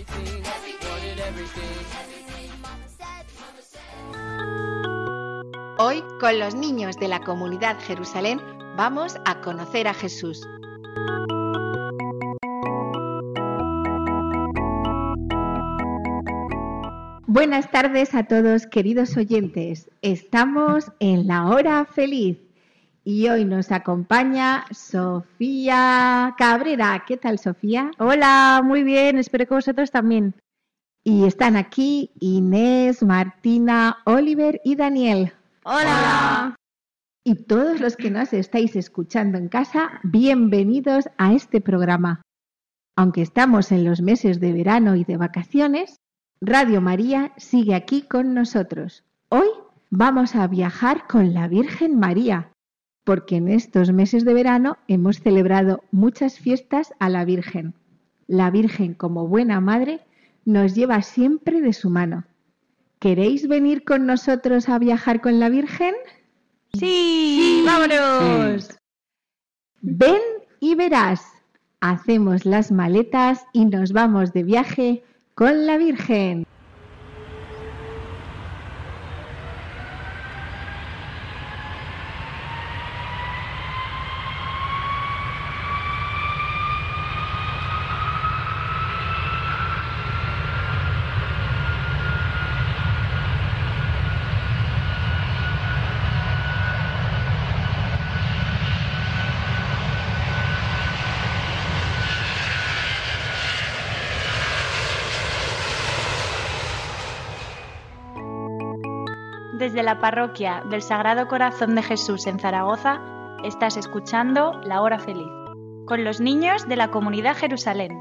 Everything, wanted everything. Hoy, con los niños de la comunidad Jerusalén, vamos a conocer a Jesús. Buenas tardes a todos, queridos oyentes. Estamos en la hora feliz y hoy nos acompaña Sofía Cabrera. ¿Qué tal, Sofía? Hola, muy bien, espero que vosotros también. Y están aquí Inés, Martina, Oliver y Daniel. Hola. Y todos los que nos estáis escuchando en casa, bienvenidos a este programa. Aunque estamos en los meses de verano y de vacaciones, Radio María sigue aquí con nosotros. Hoy vamos a viajar con la Virgen María, porque en estos meses de verano hemos celebrado muchas fiestas a la Virgen. La Virgen, como buena madre, nos lleva siempre de su mano. ¿Queréis venir con nosotros a viajar con la Virgen? Sí, vámonos. Ven y verás. Hacemos las maletas y nos vamos de viaje con la Virgen. Desde la parroquia del Sagrado Corazón de Jesús en Zaragoza, estás escuchando La Hora Feliz, con los niños de la comunidad Jerusalén.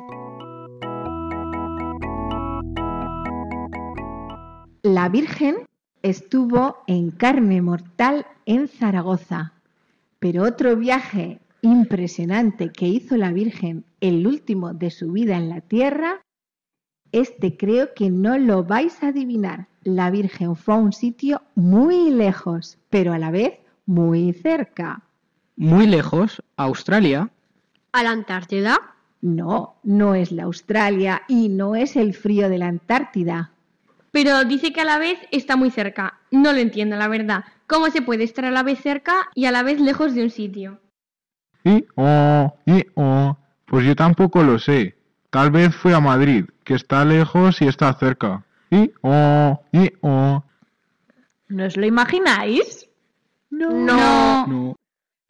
La Virgen estuvo en carne mortal en Zaragoza, pero otro viaje impresionante que hizo la Virgen, el último de su vida en la tierra, este creo que no lo vais a adivinar. La Virgen fue a un sitio muy lejos, pero a la vez muy cerca. Muy lejos, Australia. ¿A la Antártida? No, no es la Australia y no es el frío de la Antártida. Pero dice que a la vez está muy cerca. No lo entiendo, la verdad. ¿Cómo se puede estar a la vez cerca y a la vez lejos de un sitio? Y oh, y oh. Pues yo tampoco lo sé. Tal vez fue a Madrid, que está lejos y está cerca. Y oh, y oh. ¿No os lo imagináis? No. No.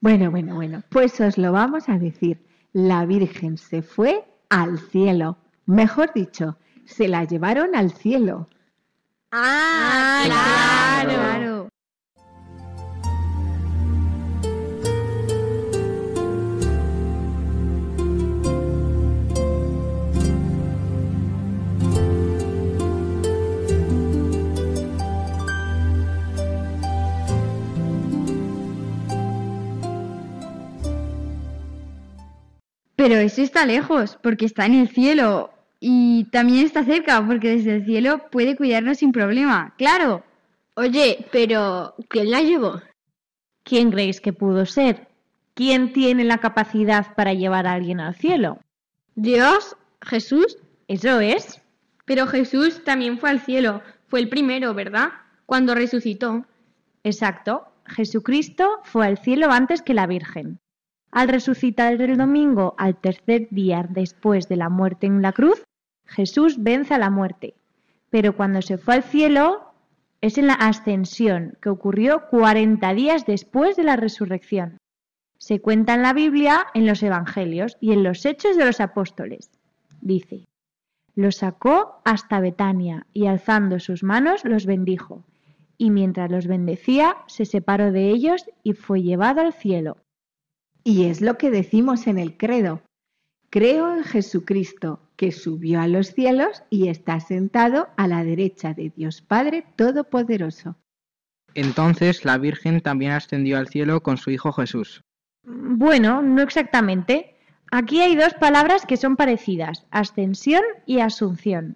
Bueno, bueno, bueno, pues os lo vamos a decir. La Virgen se fue al cielo. Mejor dicho, se la llevaron al cielo. Ah, claro. claro. Pero eso está lejos, porque está en el cielo. Y también está cerca, porque desde el cielo puede cuidarnos sin problema. ¡Claro! Oye, pero ¿quién la llevó? ¿Quién creéis que pudo ser? ¿Quién tiene la capacidad para llevar a alguien al cielo? ¿Dios? ¿Jesús? Eso es. Pero Jesús también fue al cielo. Fue el primero, ¿verdad? Cuando resucitó. Exacto. Jesucristo fue al cielo antes que la Virgen. Al resucitar el domingo al tercer día después de la muerte en la cruz, Jesús vence a la muerte. Pero cuando se fue al cielo es en la ascensión, que ocurrió 40 días después de la resurrección. Se cuenta en la Biblia, en los Evangelios y en los Hechos de los Apóstoles. Dice, los sacó hasta Betania y alzando sus manos los bendijo. Y mientras los bendecía, se separó de ellos y fue llevado al cielo. Y es lo que decimos en el credo. Creo en Jesucristo, que subió a los cielos y está sentado a la derecha de Dios Padre Todopoderoso. Entonces la Virgen también ascendió al cielo con su Hijo Jesús. Bueno, no exactamente. Aquí hay dos palabras que son parecidas, ascensión y asunción,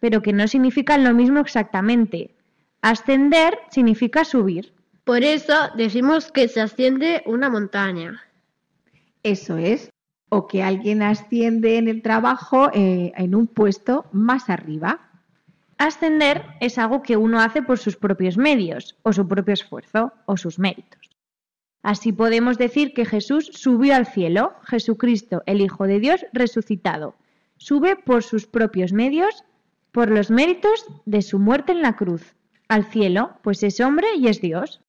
pero que no significan lo mismo exactamente. Ascender significa subir. Por eso decimos que se asciende una montaña. Eso es, o que alguien asciende en el trabajo eh, en un puesto más arriba. Ascender es algo que uno hace por sus propios medios, o su propio esfuerzo, o sus méritos. Así podemos decir que Jesús subió al cielo, Jesucristo, el Hijo de Dios, resucitado. Sube por sus propios medios, por los méritos de su muerte en la cruz, al cielo, pues es hombre y es Dios.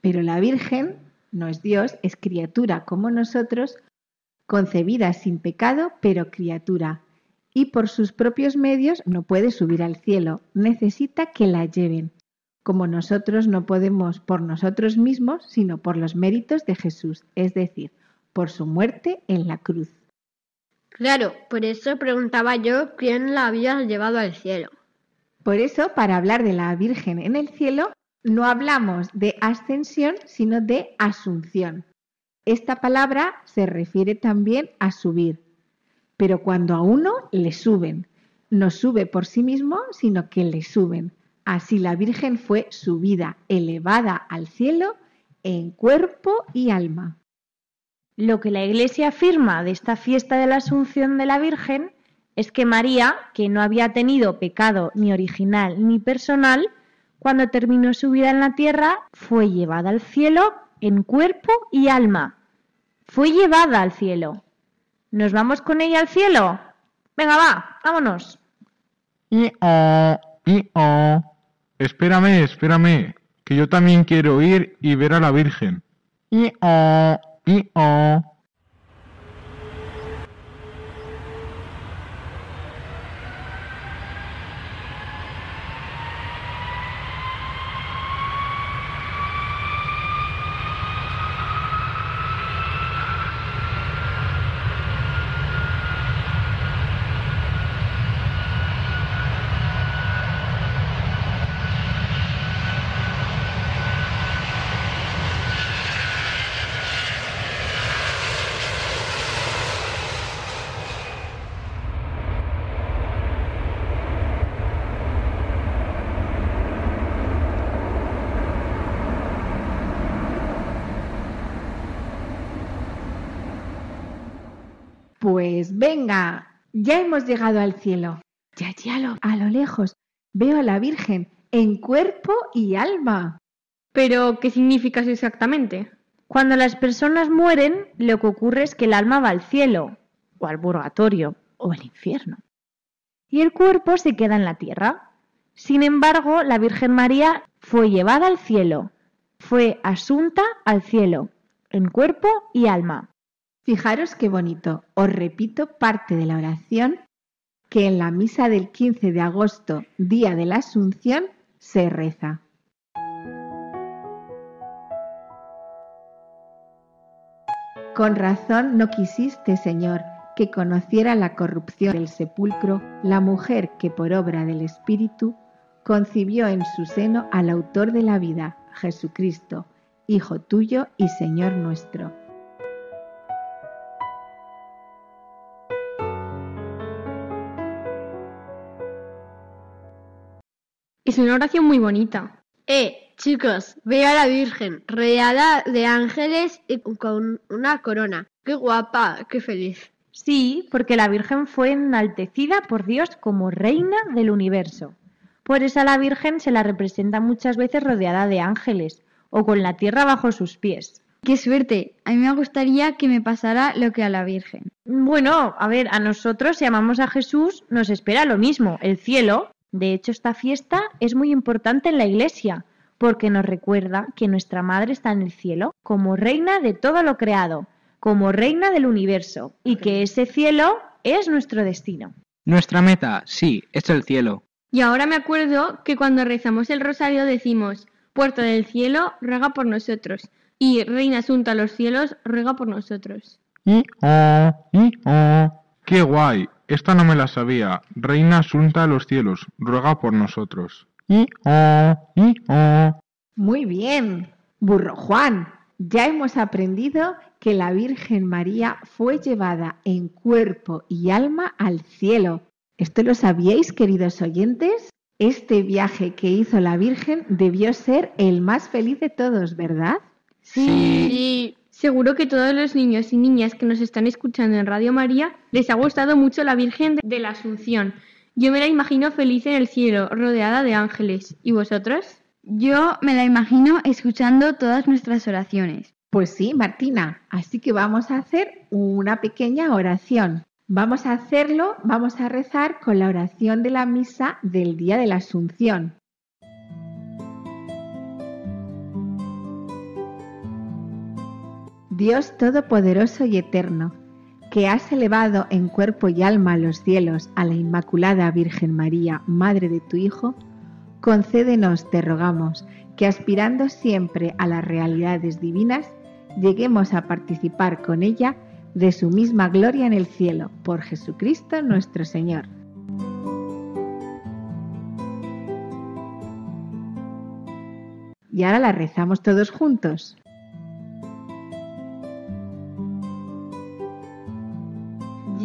Pero la Virgen no es Dios, es criatura como nosotros, concebida sin pecado, pero criatura. Y por sus propios medios no puede subir al cielo, necesita que la lleven, como nosotros no podemos por nosotros mismos, sino por los méritos de Jesús, es decir, por su muerte en la cruz. Claro, por eso preguntaba yo quién la había llevado al cielo. Por eso, para hablar de la Virgen en el cielo, no hablamos de ascensión, sino de asunción. Esta palabra se refiere también a subir, pero cuando a uno le suben, no sube por sí mismo, sino que le suben. Así la Virgen fue subida, elevada al cielo en cuerpo y alma. Lo que la Iglesia afirma de esta fiesta de la Asunción de la Virgen es que María, que no había tenido pecado ni original ni personal, cuando terminó su vida en la tierra, fue llevada al cielo en cuerpo y alma. Fue llevada al cielo. ¿Nos vamos con ella al cielo? Venga, va, vámonos. Y oh, y oh. Espérame, espérame, que yo también quiero ir y ver a la Virgen. Y oh, y oh. Pues venga, ya hemos llegado al cielo. Ya, ya, lo- a lo lejos veo a la Virgen en cuerpo y alma. Pero, ¿qué significa eso exactamente? Cuando las personas mueren, lo que ocurre es que el alma va al cielo, o al purgatorio, o al infierno. Y el cuerpo se queda en la tierra. Sin embargo, la Virgen María fue llevada al cielo, fue asunta al cielo, en cuerpo y alma. Fijaros qué bonito. Os repito parte de la oración que en la misa del 15 de agosto, día de la Asunción, se reza. Con razón no quisiste, Señor, que conociera la corrupción del sepulcro la mujer que por obra del Espíritu concibió en su seno al autor de la vida, Jesucristo, Hijo tuyo y Señor nuestro. Es una oración muy bonita. Eh, chicos, veo a la Virgen, rodeada de ángeles y con una corona. Qué guapa, qué feliz. Sí, porque la Virgen fue enaltecida por Dios como reina del universo. Por eso a la Virgen se la representa muchas veces rodeada de ángeles o con la tierra bajo sus pies. ¡Qué suerte! A mí me gustaría que me pasara lo que a la Virgen. Bueno, a ver, a nosotros si amamos a Jesús nos espera lo mismo, el cielo. De hecho, esta fiesta es muy importante en la Iglesia porque nos recuerda que nuestra Madre está en el cielo como reina de todo lo creado, como reina del universo y que ese cielo es nuestro destino. Nuestra meta, sí, es el cielo. Y ahora me acuerdo que cuando rezamos el rosario decimos, Puerta del cielo, ruega por nosotros. Y Reina Asunta a los cielos, ruega por nosotros. Y oh, y oh. ¡Qué guay! Esta no me la sabía. Reina Asunta a los cielos, ruega por nosotros. Y oh, y oh. Muy bien. Burro Juan, ya hemos aprendido que la Virgen María fue llevada en cuerpo y alma al cielo. ¿Esto lo sabíais, queridos oyentes? Este viaje que hizo la Virgen debió ser el más feliz de todos, ¿verdad? Sí. Seguro que todos los niños y niñas que nos están escuchando en Radio María les ha gustado mucho la Virgen de la Asunción. Yo me la imagino feliz en el cielo, rodeada de ángeles. ¿Y vosotros? Yo me la imagino escuchando todas nuestras oraciones. Pues sí, Martina. Así que vamos a hacer una pequeña oración. Vamos a hacerlo, vamos a rezar con la oración de la misa del día de la Asunción. Dios Todopoderoso y Eterno, que has elevado en cuerpo y alma los cielos a la Inmaculada Virgen María, Madre de tu Hijo, concédenos, te rogamos, que aspirando siempre a las realidades divinas, lleguemos a participar con ella de su misma gloria en el cielo, por Jesucristo nuestro Señor. Y ahora la rezamos todos juntos.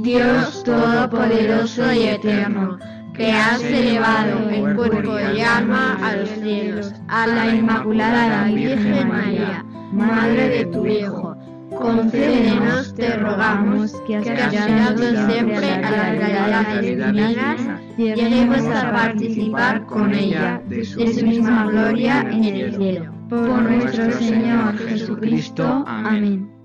Dios Todopoderoso y Eterno, que has elevado en cuerpo y alma a los cielos, a la Inmaculada Virgen María, Madre de tu Hijo, concédenos, te rogamos, que aspirando siempre a las realidades divinas, lleguemos a participar con ella de su misma gloria en el cielo. Por nuestro Señor Jesucristo. Amén.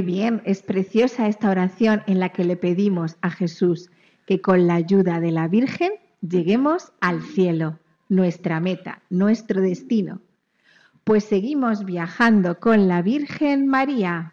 Muy bien, es preciosa esta oración en la que le pedimos a Jesús que con la ayuda de la Virgen lleguemos al cielo, nuestra meta, nuestro destino. Pues seguimos viajando con la Virgen María.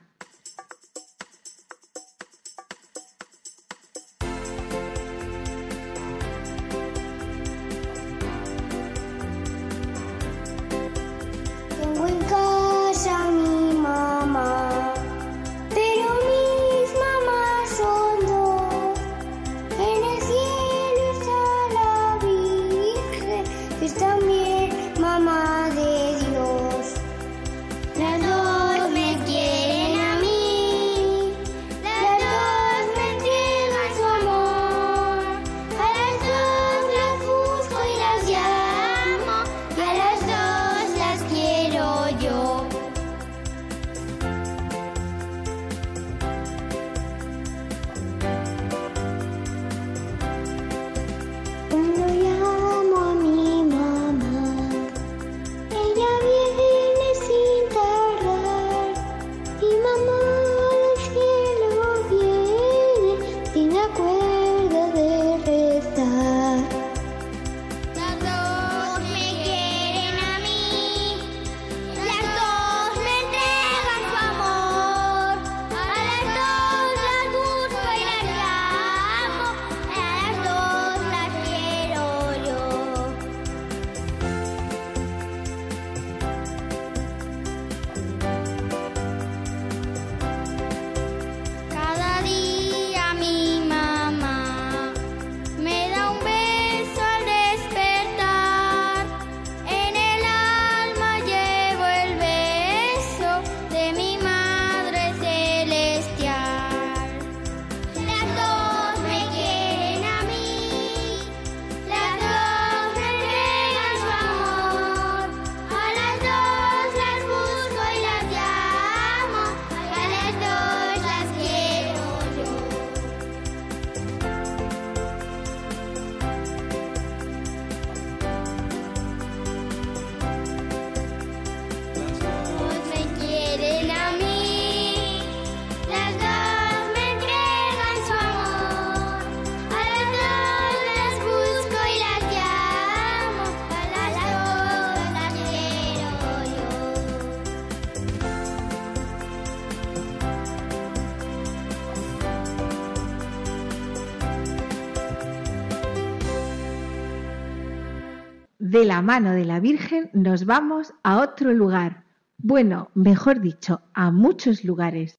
De la mano de la Virgen nos vamos a otro lugar. Bueno, mejor dicho, a muchos lugares.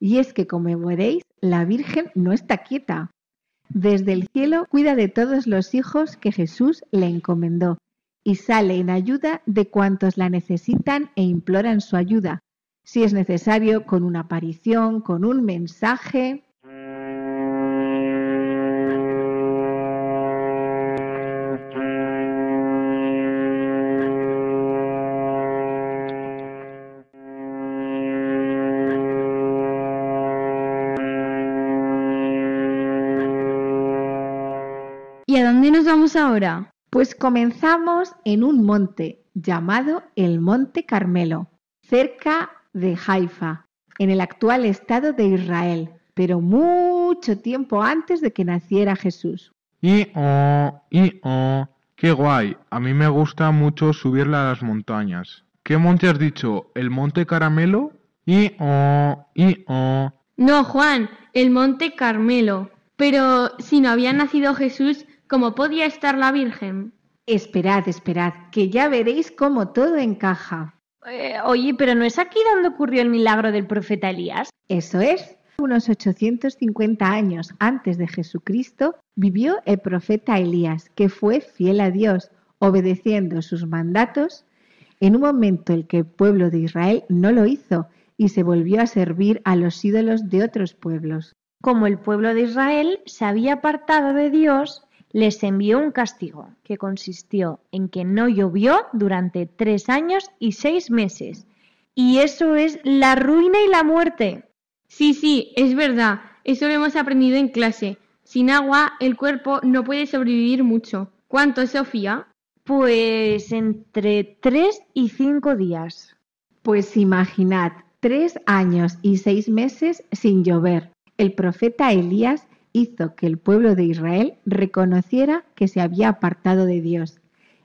Y es que, como veréis, la Virgen no está quieta. Desde el cielo cuida de todos los hijos que Jesús le encomendó y sale en ayuda de cuantos la necesitan e imploran su ayuda, si es necesario con una aparición, con un mensaje. Vamos ahora? Pues comenzamos en un monte llamado el Monte Carmelo, cerca de Haifa, en el actual estado de Israel, pero mucho tiempo antes de que naciera Jesús. Y oh, y oh, qué guay. A mí me gusta mucho subirle a las montañas. ¿Qué monte has dicho? ¿El Monte Caramelo? Y oh, y oh. No, Juan, el Monte Carmelo. Pero si no había nacido Jesús, ¿cómo podía estar la Virgen? Esperad, esperad, que ya veréis cómo todo encaja. Eh, oye, pero ¿no es aquí donde ocurrió el milagro del profeta Elías? Eso es. Unos 850 años antes de Jesucristo vivió el profeta Elías, que fue fiel a Dios, obedeciendo sus mandatos, en un momento en que el pueblo de Israel no lo hizo y se volvió a servir a los ídolos de otros pueblos. Como el pueblo de Israel se había apartado de Dios, les envió un castigo que consistió en que no llovió durante tres años y seis meses. Y eso es la ruina y la muerte. Sí, sí, es verdad. Eso lo hemos aprendido en clase. Sin agua, el cuerpo no puede sobrevivir mucho. ¿Cuánto, Sofía? Pues entre tres y cinco días. Pues imaginad, tres años y seis meses sin llover. El profeta Elías hizo que el pueblo de Israel reconociera que se había apartado de Dios.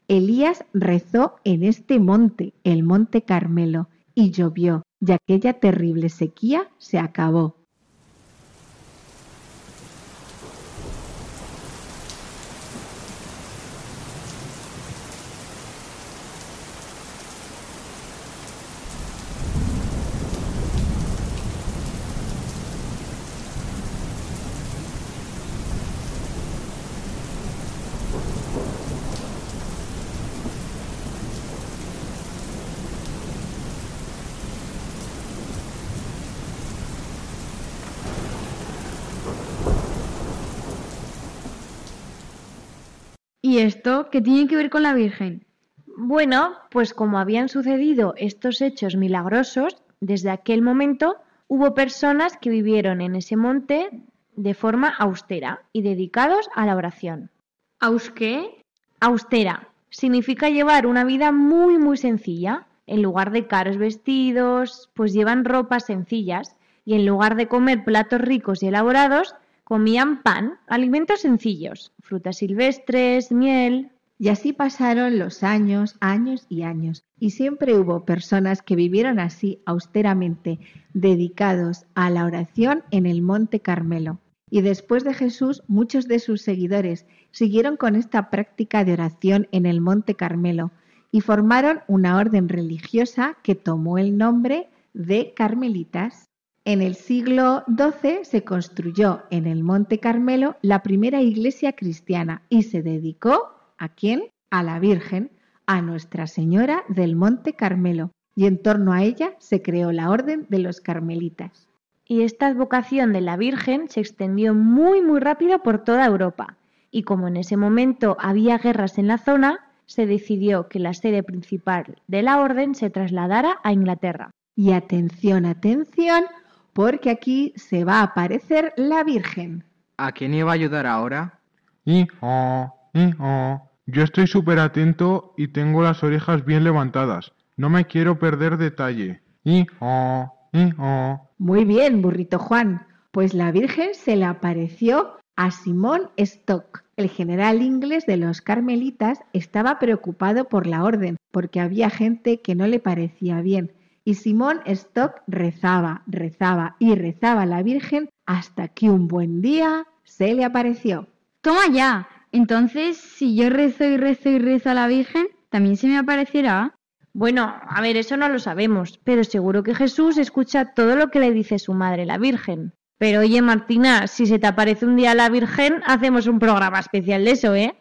Elías rezó en este monte, el monte Carmelo, y llovió, y aquella terrible sequía se acabó. Esto qué tiene que ver con la Virgen? Bueno, pues como habían sucedido estos hechos milagrosos, desde aquel momento hubo personas que vivieron en ese monte de forma austera y dedicados a la oración. ¿Aus qué? Austera significa llevar una vida muy muy sencilla. En lugar de caros vestidos, pues llevan ropas sencillas y en lugar de comer platos ricos y elaborados, comían pan, alimentos sencillos, frutas silvestres, miel. Y así pasaron los años, años y años. Y siempre hubo personas que vivieron así austeramente, dedicados a la oración en el Monte Carmelo. Y después de Jesús, muchos de sus seguidores siguieron con esta práctica de oración en el Monte Carmelo y formaron una orden religiosa que tomó el nombre de Carmelitas. En el siglo XII se construyó en el Monte Carmelo la primera iglesia cristiana y se dedicó ¿a quién? A la Virgen, a Nuestra Señora del Monte Carmelo, y en torno a ella se creó la Orden de los Carmelitas. Y esta advocación de la Virgen se extendió muy muy rápido por toda Europa. Y como en ese momento había guerras en la zona, se decidió que la sede principal de la orden se trasladara a Inglaterra. Y atención, atención, porque aquí se va a aparecer la Virgen. ¿A quién iba a ayudar ahora? Y oh, y oh. Yo estoy súper atento y tengo las orejas bien levantadas. No me quiero perder detalle. Y oh, y oh. Muy bien, burrito Juan. Pues la Virgen se le apareció a Simón Stock. El general inglés de los carmelitas estaba preocupado por la orden, porque había gente que no le parecía bien. Y Simón Stock rezaba, rezaba y rezaba a la Virgen hasta que un buen día se le apareció. Toma ya. Entonces, si yo rezo y rezo y rezo a la Virgen, ¿también se me aparecerá? Bueno, a ver, eso no lo sabemos, pero seguro que Jesús escucha todo lo que le dice su madre, la Virgen. Pero oye, Martina, si se te aparece un día la Virgen, hacemos un programa especial de eso, ¿eh?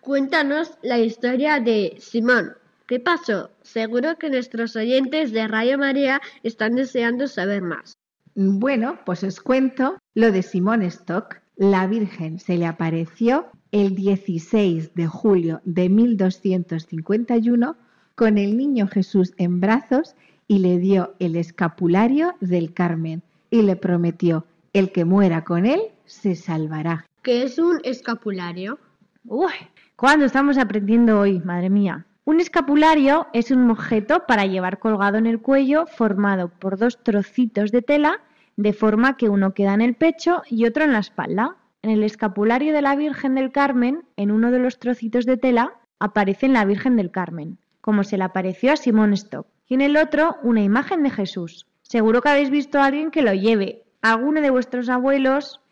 Cuéntanos la historia de Simón. ¿Qué pasó? Seguro que nuestros oyentes de Radio María están deseando saber más. Bueno, pues os cuento lo de Simón Stock. La Virgen se le apareció el 16 de julio de 1251 con el niño Jesús en brazos y le dio el escapulario del Carmen y le prometió, el que muera con él se salvará. ¿Qué es un escapulario? Uy, ¿cuándo estamos aprendiendo hoy, madre mía? Un escapulario es un objeto para llevar colgado en el cuello formado por dos trocitos de tela de forma que uno queda en el pecho y otro en la espalda. En el escapulario de la Virgen del Carmen, en uno de los trocitos de tela, aparece la Virgen del Carmen, como se le apareció a Simón Stock, y en el otro una imagen de Jesús. Seguro que habéis visto a alguien que lo lleve. Alguno de vuestros abuelos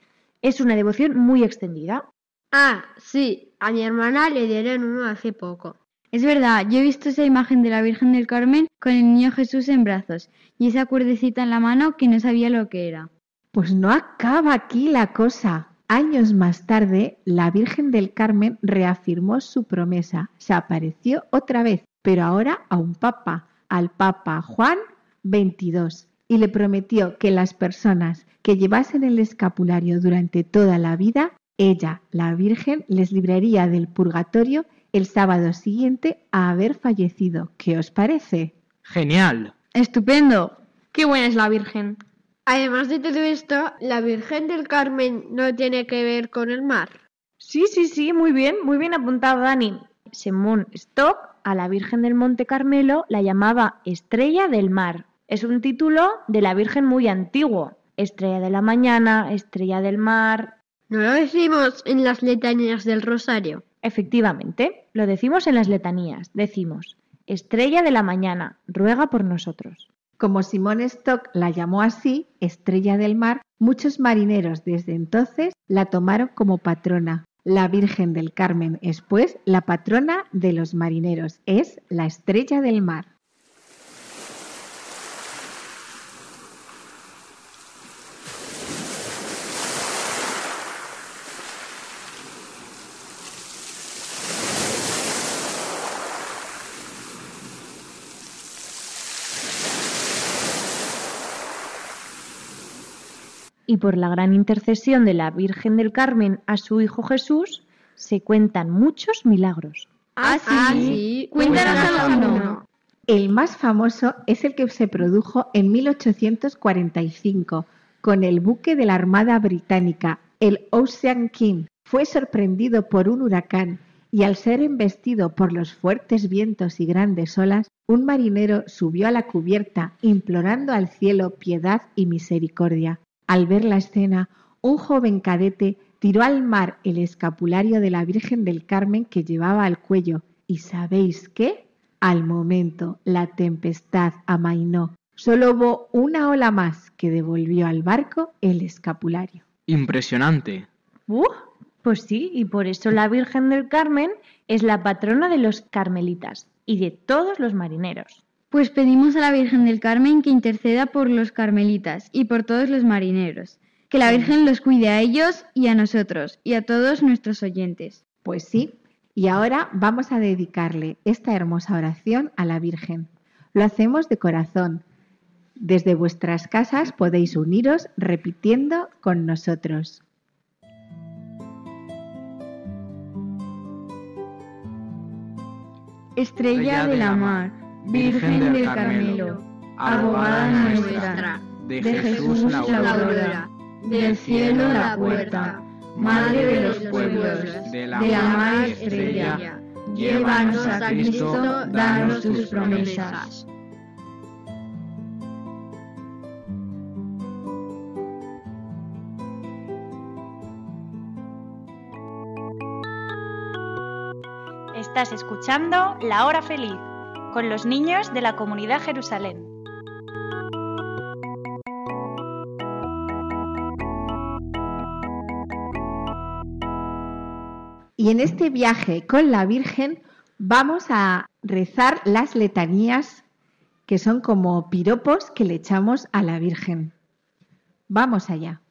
es una devoción muy extendida. Ah, sí, a mi hermana le dieron uno hace poco. Es verdad, yo he visto esa imagen de la Virgen del Carmen con el niño Jesús en brazos y esa cuerdecita en la mano que no sabía lo que era. Pues no acaba aquí la cosa. Años más tarde, la Virgen del Carmen reafirmó su promesa. Se apareció otra vez, pero ahora a un papa, al Papa Juan XXII, y le prometió que las personas que llevasen el escapulario durante toda la vida, ella, la Virgen, les libraría del purgatorio el sábado siguiente a haber fallecido. ¿Qué os parece? Genial. Estupendo. Qué buena es la Virgen. Además de todo esto, la Virgen del Carmen no tiene que ver con el mar. Sí, sí, sí, muy bien, muy bien apuntado, Dani. Simón Stock a la Virgen del Monte Carmelo la llamaba Estrella del Mar. Es un título de la Virgen muy antiguo. Estrella de la mañana, Estrella del Mar. ¿No lo decimos en las letanías del Rosario? Efectivamente, lo decimos en las letanías. Decimos, Estrella de la mañana, ruega por nosotros. Como Simón Stock la llamó así, Estrella del Mar, muchos marineros desde entonces la tomaron como patrona. La Virgen del Carmen es pues la patrona de los marineros, es la Estrella del Mar. Y por la gran intercesión de la Virgen del Carmen a su Hijo Jesús, se cuentan muchos milagros. Ah, sí. Cuéntanos alguno. El más famoso es el que se produjo en 1845 con el buque de la Armada Británica, el Ocean King. Fue sorprendido por un huracán y al ser embestido por los fuertes vientos y grandes olas, un marinero subió a la cubierta implorando al cielo piedad y misericordia. Al ver la escena, un joven cadete tiró al mar el escapulario de la Virgen del Carmen que llevaba al cuello. ¿Y sabéis qué? Al momento la tempestad amainó. Solo hubo una ola más que devolvió al barco el escapulario. Impresionante. ¡Uh! Pues sí, y por eso la Virgen del Carmen es la patrona de los carmelitas y de todos los marineros. Pues pedimos a la Virgen del Carmen que interceda por los carmelitas y por todos los marineros. Que la Virgen los cuide a ellos y a nosotros y a todos nuestros oyentes. Pues sí, y ahora vamos a dedicarle esta hermosa oración a la Virgen. Lo hacemos de corazón. Desde vuestras casas podéis uniros repitiendo con nosotros. Estrella de la mar, Virgen del Carmelo, abogada nuestra, de Jesús la aurora, del cielo la puerta, Madre de los pueblos, de la mar estrella, llévanos a Cristo, danos tus promesas. Estás escuchando La Hora Feliz con los niños de la comunidad Jerusalén. Y en este viaje con la Virgen vamos a rezar las letanías que son como piropos que le echamos a la Virgen. Vamos allá.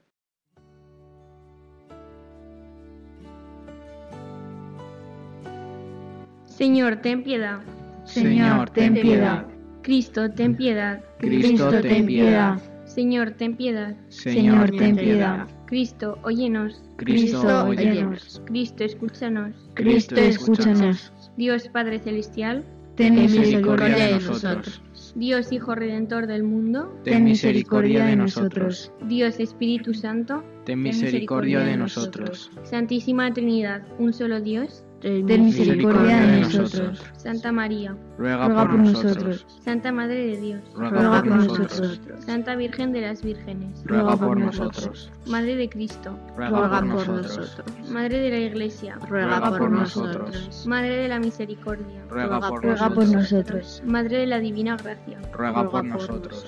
Señor, ten piedad. Señor, ten piedad. Cristo, ten piedad. Cristo, ten piedad. Señor, ten piedad. Señor, ten piedad. Cristo, óyenos. Cristo, óyenos. Cristo, escúchanos. Cristo, escúchanos. Dios Padre Celestial, Ten misericordia de nosotros. Dios Hijo Redentor del mundo, Ten misericordia de nosotros. Dios Espíritu Santo, Ten misericordia de nosotros. Santísima Trinidad, un solo Dios, Ten misericordia de nosotros. Santa María, Ruega Ruega por nosotros. Santa Madre de Dios, Ruega por nosotros. Santa Virgen de las Vírgenes, Ruega por nosotros. Madre de Cristo, Ruega por nosotros. Madre de la Iglesia, Ruega por nosotros. Madre de la Misericordia, Ruega por Ruega por nosotros. Madre de la Divina Gracia, Ruega por nosotros.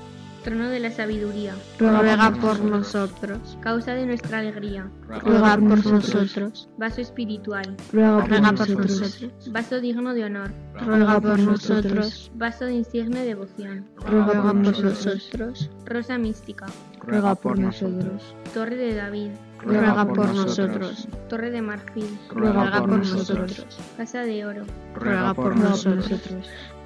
Trono de la sabiduría, Ruega por nosotros. causa de nuestra alegría, Ruega por nosotros. vaso espiritual, Ruega por nosotros. vaso digno de honor, Ruega por nosotros. vaso de insigne devoción, Ruega por nosotros. rosa mística, Ruega por nosotros. torre de David, Ruega por nosotros. torre de marfil, Ruega por nosotros. casa de oro, Ruega por nosotros.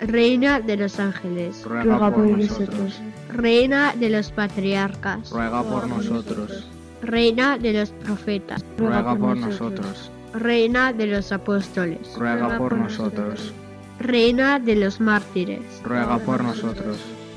Reina de los ángeles. Ruega por nosotros. Reina de los patriarcas. Ruega por nosotros. Reina de los profetas. Ruega por nosotros. Reina de los apóstoles. Ruega por nosotros. Reina de los mártires. Ruega por nosotros.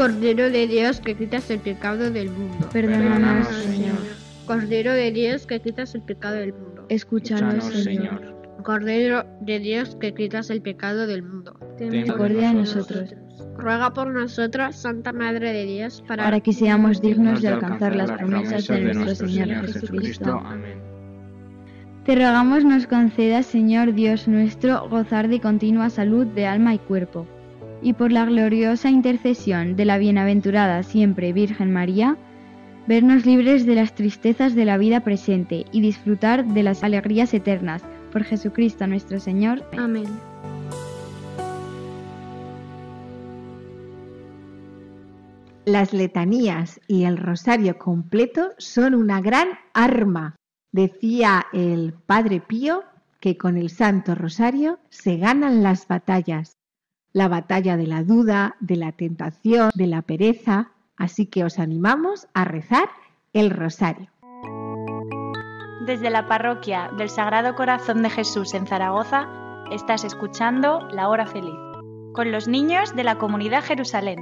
Cordero de Dios que quitas el pecado del mundo. Perdónanos, Señor. Cordero de Dios que quitas el pecado del mundo. Escúchanos, Señor. Cordero de Dios que quitas el pecado del mundo. Ten misericordia de nosotros. Ruega por nosotros, Santa Madre de Dios, para, para que seamos dignos de alcanzar las promesas de nuestro Señor Jesucristo. Amén. Te rogamos nos concedas, Señor Dios nuestro, gozar de continua salud de alma y cuerpo, y por la gloriosa intercesión de la bienaventurada siempre Virgen María, vernos libres de las tristezas de la vida presente y disfrutar de las alegrías eternas. Por Jesucristo nuestro Señor. Amén. Las letanías y el rosario completo son una gran arma. Decía el Padre Pío que con el Santo Rosario se ganan las batallas. La batalla de la duda, de la tentación, de la pereza. Así que os animamos a rezar el rosario. Desde la parroquia del Sagrado Corazón de Jesús en Zaragoza, estás escuchando La Hora Feliz, con los niños de la comunidad Jerusalén.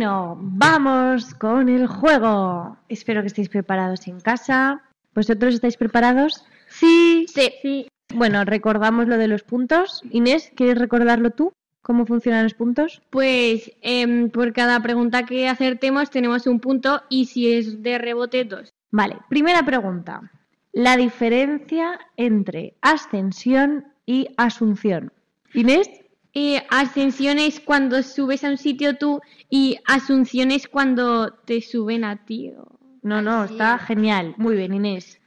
Bueno, vamos con el juego. Espero que estéis preparados en casa. ¿Vosotros estáis preparados? Sí. Sí. Bueno, recordamos lo de los puntos. Inés, ¿quieres recordarlo tú? ¿Cómo funcionan los puntos? Pues em, por cada pregunta que acertemos tenemos un punto y si es de rebote, dos. Vale, primera pregunta. La diferencia entre ascensión y asunción. Inés, Eh, ascensión es cuando subes a un sitio tú y asunción es cuando te suben a ti. o- no, no, está genial. Muy bien, Inés.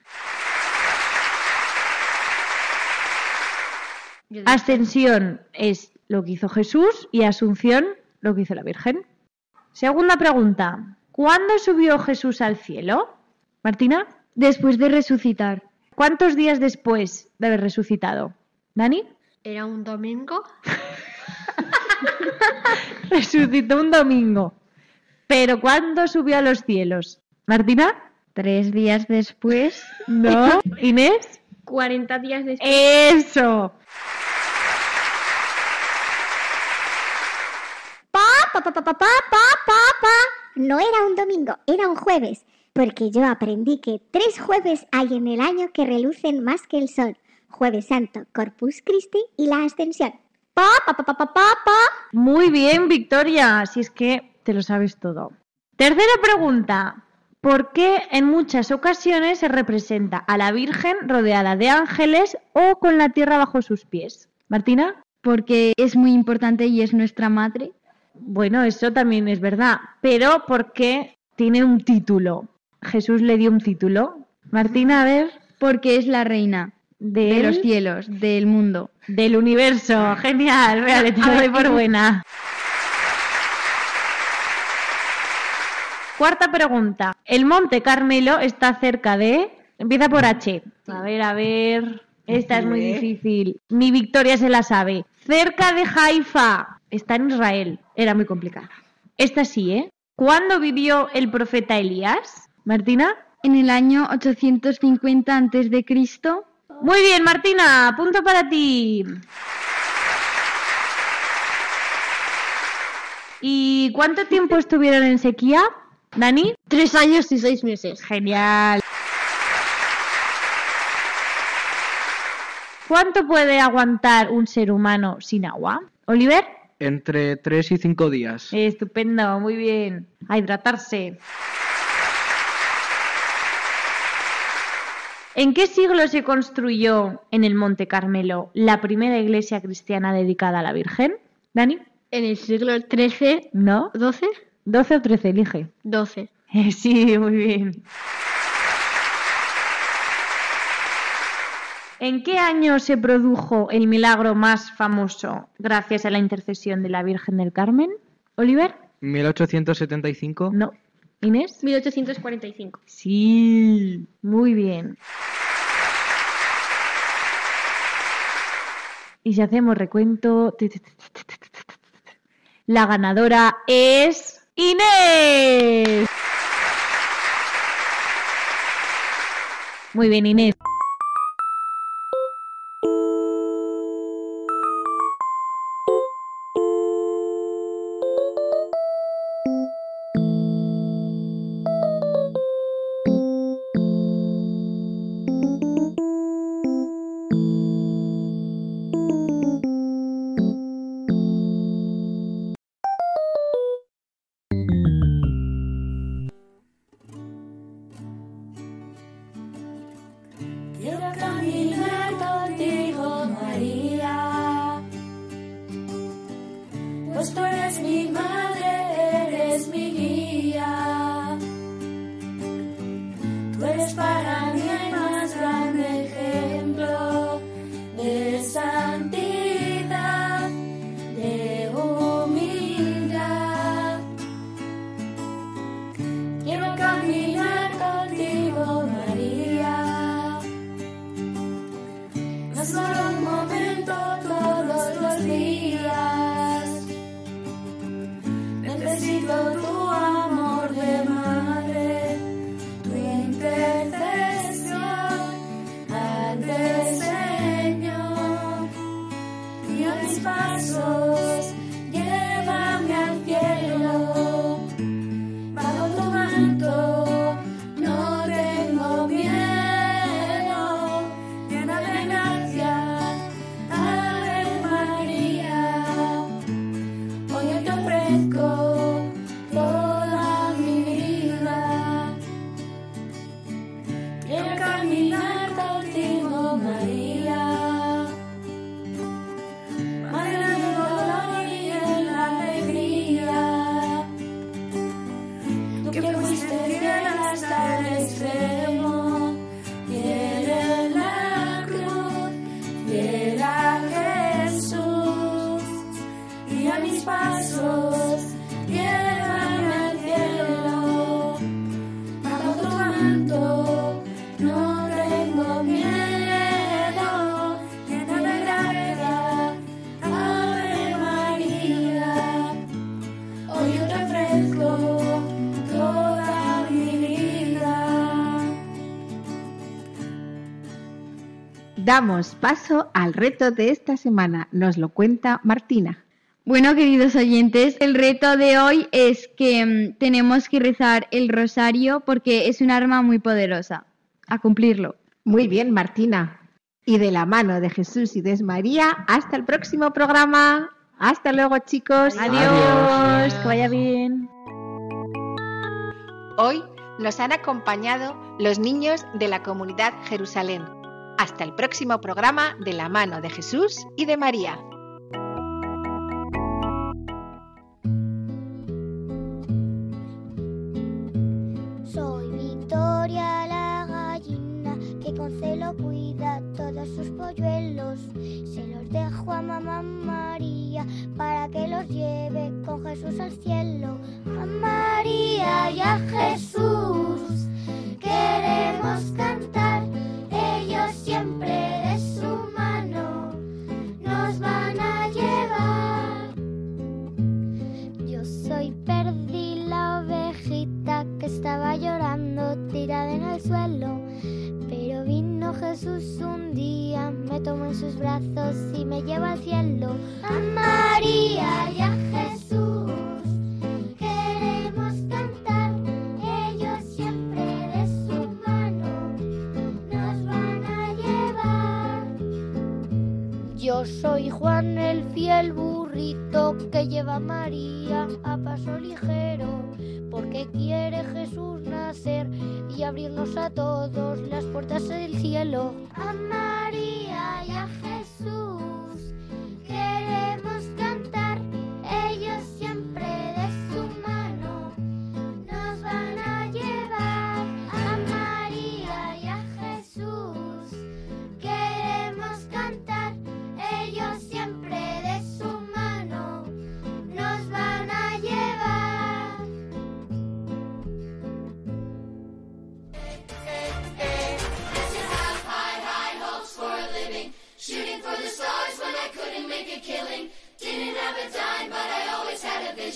Ascensión es lo que hizo Jesús y asunción lo que hizo la Virgen. Segunda pregunta. ¿Cuándo subió Jesús al cielo? Martina, Después de resucitar. ¿cuántos días después de haber resucitado? ¿Dani? ¿Era un domingo? Resucitó un domingo. ¿Pero cuándo subió a los cielos? ¿Martina? Tres días después. ¿No? ¿Inés? 40 días después. ¡Eso! Pa, pa, pa, pa, pa, pa, pa, pa. No era un domingo, era un jueves, porque yo aprendí que tres jueves hay en el año que relucen más que el sol. Jueves Santo, Corpus Christi y la Ascensión. Pa, pa, pa, pa, pa, pa, pa. Muy bien, Victoria. Si es que te lo sabes todo. Tercera pregunta. ¿Por qué en muchas ocasiones se representa a la Virgen rodeada de ángeles o con la tierra bajo sus pies? Martina. Porque es muy importante y es nuestra madre. Bueno, eso también es verdad, pero porque tiene un título. Jesús le dio un título. Martina, a ver. Porque es la reina de los cielos, del mundo. Del universo. Genial, vale, te lo doy por buena. Cuarta pregunta. El Monte Carmelo está cerca de... Empieza por H. A ver, a ver. Esta es muy difícil. Mi Victoria se la sabe. Cerca de Haifa. Está en Israel. Era muy complicada. Esta sí, ¿eh? ¿Cuándo vivió el profeta Elías? Martina. En el año 850 antes de Cristo. Muy bien, Martina. Punto para ti. ¿Y cuánto tiempo estuvieron en sequía? Dani. Tres años y seis meses. Genial. ¿Cuánto puede aguantar un ser humano sin agua? Oliver. Entre 3 y 5 días. Estupendo, muy bien. A hidratarse. ¿En qué siglo se construyó en el Monte Carmelo la primera iglesia cristiana dedicada a la Virgen? Dani. En el siglo XIII, ¿No? ¿12? 12 o 13, elige. 12. Eh, Sí, muy bien. ¿En qué año se produjo el milagro más famoso gracias a la intercesión de la Virgen del Carmen? Oliver. 1875. No. Inés. 1845. Sí, muy bien. Y si hacemos recuento, la ganadora es Inés. Muy bien, Inés. Damos paso al reto de esta semana. Nos lo cuenta Martina. Bueno, queridos oyentes, el reto de hoy es que mm, tenemos que rezar el rosario porque es un arma muy poderosa. A cumplirlo. Muy bien, Martina. Y de la mano de Jesús y de María, hasta el próximo programa. Hasta luego, chicos. Adiós, que vaya bien. Hoy nos han acompañado los niños de la comunidad Jerusalén. Hasta el próximo programa de la mano de Jesús y de María. Soy Victoria la gallina que con celo cuida todos sus polluelos. Se los dejo a mamá María para que los lleve con Jesús al cielo. Paso ligero, porque quiere Jesús nacer y abrirnos a todos las puertas del cielo. A María y a Jesús